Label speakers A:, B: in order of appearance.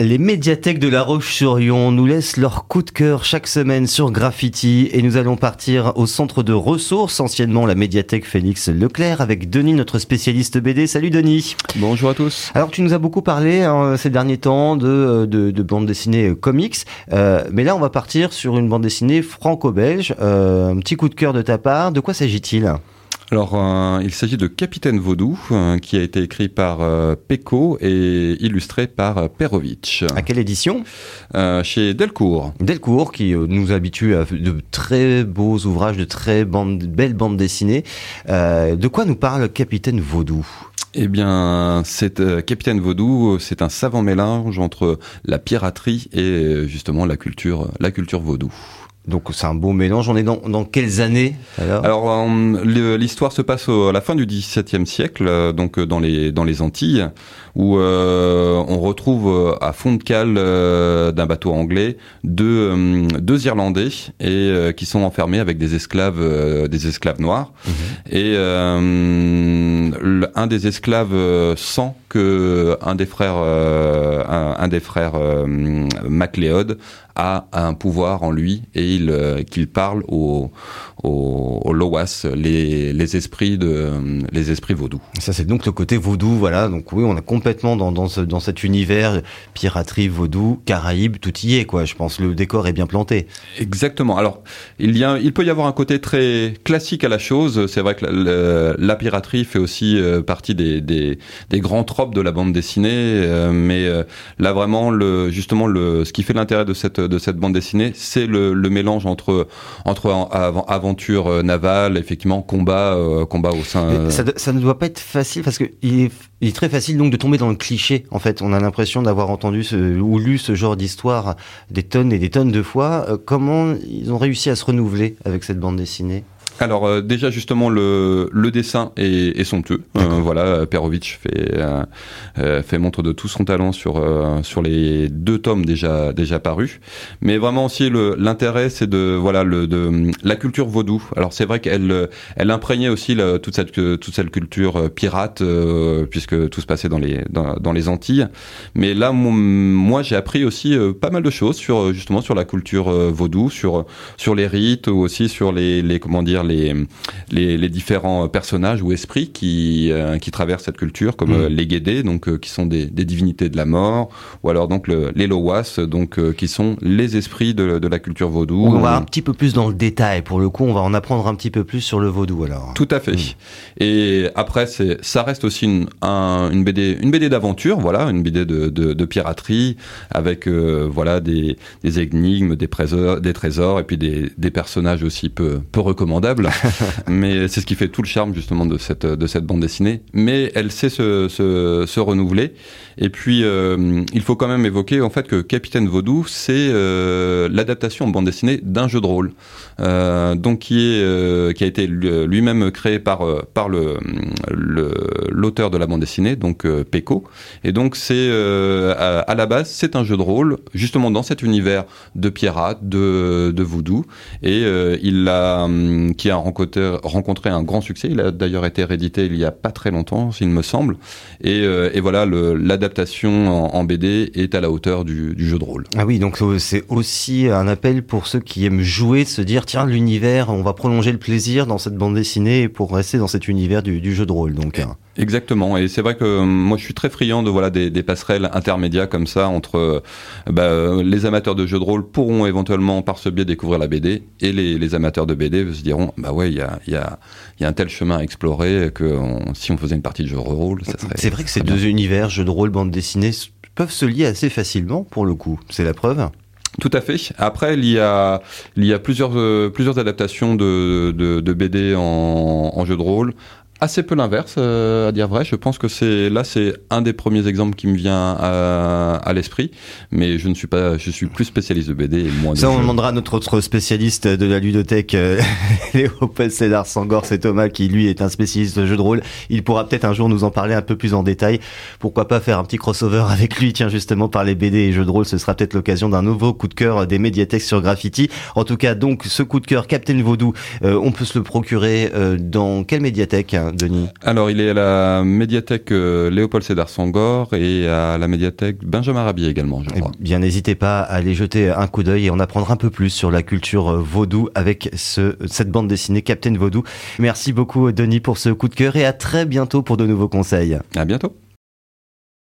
A: Les médiathèques de La Roche-sur-Yon nous laissent leur coup de cœur chaque semaine sur Graffiti et nous allons partir au centre de ressources, anciennement la médiathèque Félix Leclerc, avec Denis, notre spécialiste BD. Salut Denis.
B: Bonjour à tous.
A: Alors tu nous as beaucoup parlé hein, ces derniers temps de, de, de bande dessinée euh, comics, euh, mais là on va partir sur une bande dessinée franco-belge. Euh, un petit coup de cœur de ta part. De quoi s'agit-il?
B: Alors, euh, il s'agit de Capitaine Vaudou, euh, qui a été écrit par euh, Peko et illustré par Perovic.
A: À quelle édition?
B: Chez Delcourt.
A: Delcourt, qui nous habitue à de très beaux ouvrages, de très belles bandes dessinées. de quoi nous parle Capitaine Vaudou?
B: Eh bien, c'est Capitaine Vaudou, c'est un savant mélange entre la piraterie et justement la culture, la culture vaudou.
A: Donc c'est un beau mélange. On est dans, dans quelles années
B: alors, alors euh, l'histoire se passe à la fin du XVIIe siècle, euh, donc euh, dans les dans les Antilles, où euh, on retrouve à fond de cale d'un bateau anglais deux deux Irlandais et qui sont enfermés avec des esclaves des esclaves noirs. Mhm. Et un des esclaves sent que un des frères un, un, des frères MacLeod a un pouvoir en lui et il euh, qu'il parle aux au, au Loas, les, les esprits de les esprits vaudous.
A: Ça c'est donc le côté vaudou, voilà. Donc oui, on est complètement dans dans, ce, dans cet univers piraterie vaudou, Caraïbes, tout y est quoi. Je pense le décor est bien planté.
B: Exactement. Alors il y a il peut y avoir un côté très classique à la chose. C'est vrai que la, la, piraterie fait aussi euh, partie des, des, des grands tropes de la bande dessinée, euh, mais là vraiment le justement le ce qui fait l'intérêt de cette de cette bande dessinée, c'est le, mélange entre entre aventure euh, navale, effectivement combat euh, combat au sein.
A: Euh, ça, ne doit pas être facile parce que il est, très facile donc de tomber dans le cliché. En fait, on a l'impression d'avoir entendu ou lu ce genre d'histoire des tonnes et des tonnes de fois. comment ils ont réussi à se renouveler avec cette bande dessinée?
B: Alors euh, déjà justement le, le dessin est, est somptueux. Euh, voilà, Perovic fait euh, fait montre de tout son talent sur sur les deux tomes déjà déjà parus. Mais vraiment aussi l'intérêt c'est de voilà le de la culture vaudou. Alors c'est vrai qu'elle elle imprégnait aussi toute cette toute cette culture pirate puisque tout se passait dans les dans, dans les Antilles. Mais là moi j'ai appris aussi pas mal de choses sur justement sur la culture vaudou, sur sur les rites ou aussi sur les les comment dire les, les, différents personnages ou esprits qui, euh, qui traversent cette culture, comme mm. euh, les Guédés, donc euh, qui sont des, divinités de la mort, ou alors donc les Lowas, donc qui sont les esprits de, la culture vaudou.
A: On va un petit peu plus dans le détail. Pour le coup, on va en apprendre un petit peu plus sur le vaudou alors.
B: Tout à fait. Mm. Et après, c'est ça reste aussi une, une BD, une BD d'aventure, voilà, une BD de, de, piraterie avec voilà des, des énigmes, des trésors, des trésors et puis des, des personnages aussi peu peu recommandables mais c'est ce qui fait tout le charme justement de cette de cette bande dessinée. Mais elle sait se, se, se renouveler. Et puis euh, il faut quand même évoquer en fait que Capitaine Vaudou, c'est euh, l'adaptation en bande dessinée d'un jeu de rôle, euh, donc qui est qui a été lui-même créé par par le l'auteur de la bande dessinée, donc Peko. Et donc c'est à, à, la base c'est un jeu de rôle justement dans cet univers de pirates, de de voodoo, et il a hum, qui a rencontré, un grand succès. Il a d'ailleurs été réédité il y a pas très longtemps, s'il me semble. Et, euh, voilà, l'adaptation en, BD est à la hauteur du, jeu de rôle.
A: Ah oui, donc euh, c'est aussi un appel pour ceux qui aiment jouer, de se dire tiens l'univers, on va prolonger le plaisir dans cette bande dessinée pour rester dans cet univers du, du jeu de rôle. Donc. Hein.
B: Exactement, et c'est vrai que euh, moi je suis très friand de voilà des, des passerelles intermédiaires comme ça entre bah, les amateurs de jeux de rôle pourront éventuellement par ce biais découvrir la BD et les, les amateurs de BD se diront bah ouais, il y a, y, a, y a un tel chemin à explorer que si on faisait une partie de jeu de rôle, ça serait.
A: C'est vrai que ces deux univers, jeu de rôle, bande dessinée, peuvent se lier assez facilement pour le coup. C'est la preuve?
B: Tout à fait. Après, il y a, il y a plusieurs, euh, plusieurs adaptations de, de, de BD en, en, jeu de rôle assez peu l'inverse, euh, à dire vrai. Je pense que c'est là, c'est un des premiers exemples qui me vient à, à l'esprit, mais je ne suis pas, je suis plus spécialiste de BD et moins.
A: Ça, on demandera à notre autre spécialiste de la ludothèque, euh, Léo Cédar Sangor, c'est Thomas qui lui est un spécialiste de jeux de rôle. Il pourra peut-être un jour nous en parler un peu plus en détail. Pourquoi pas faire un petit crossover avec lui, tiens justement par les BD et jeux de rôle. Ce sera peut-être l'occasion d'un nouveau coup de cœur des médiathèques sur Graffiti. En tout cas, donc ce coup de cœur Captain Vaudou, euh, on peut se le procurer dans quelle médiathèque? Denis
B: Alors, il est à la médiathèque euh, Léopold Sédar Sangor et à la médiathèque Benjamin Rabier également, je crois.
A: Eh bien, n'hésitez pas à aller jeter un coup d'œil et en apprendre un peu plus sur la culture euh, vaudou avec ce, cette bande dessinée Captain Vaudou. Merci beaucoup, Denis, pour ce coup de cœur et à très bientôt pour de nouveaux conseils.
B: À bientôt.